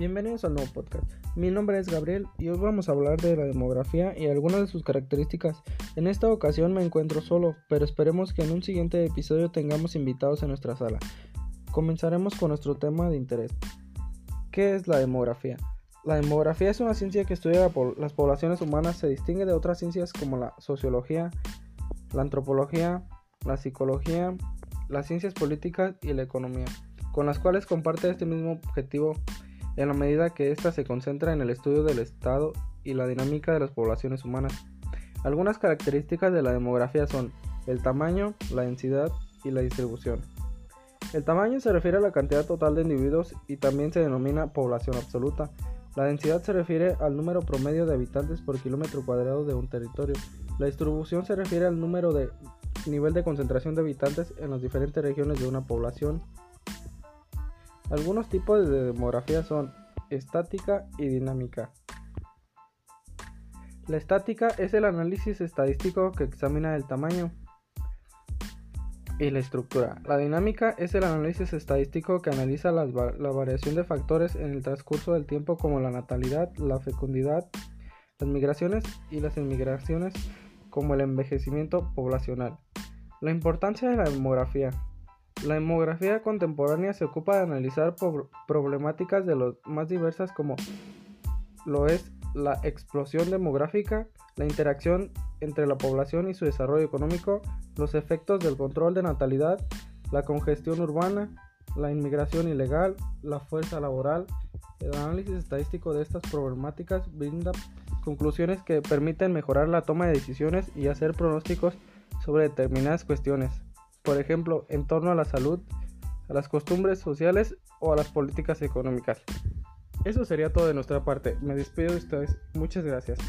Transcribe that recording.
Bienvenidos al nuevo podcast. Mi nombre es Gabriel y hoy vamos a hablar de la demografía y algunas de sus características. En esta ocasión me encuentro solo, pero esperemos que en un siguiente episodio tengamos invitados en nuestra sala. Comenzaremos con nuestro tema de interés. ¿Qué es la demografía? La demografía es una ciencia que estudia las poblaciones humanas, se distingue de otras ciencias como la sociología, la antropología, la psicología, las ciencias políticas y la economía, con las cuales comparte este mismo objetivo en la medida que ésta se concentra en el estudio del estado y la dinámica de las poblaciones humanas. Algunas características de la demografía son el tamaño, la densidad y la distribución. El tamaño se refiere a la cantidad total de individuos y también se denomina población absoluta. La densidad se refiere al número promedio de habitantes por kilómetro cuadrado de un territorio. La distribución se refiere al número de nivel de concentración de habitantes en las diferentes regiones de una población. Algunos tipos de demografía son estática y dinámica. La estática es el análisis estadístico que examina el tamaño y la estructura. La dinámica es el análisis estadístico que analiza la, variación de factores en el transcurso del tiempo como la natalidad, la fecundidad, las migraciones y las inmigraciones como el envejecimiento poblacional. La importancia de la demografía. La demografía contemporánea se ocupa de analizar problemáticas de los más diversas como lo es la explosión demográfica, la interacción entre la población y su desarrollo económico, los efectos del control de natalidad, la congestión urbana, la inmigración ilegal, la fuerza laboral. El análisis estadístico de estas problemáticas brinda conclusiones que permiten mejorar la toma de decisiones y hacer pronósticos sobre determinadas cuestiones por ejemplo, en torno a la salud, a las costumbres sociales o a las políticas económicas. Eso sería todo de nuestra parte. Me despido de ustedes. Muchas gracias.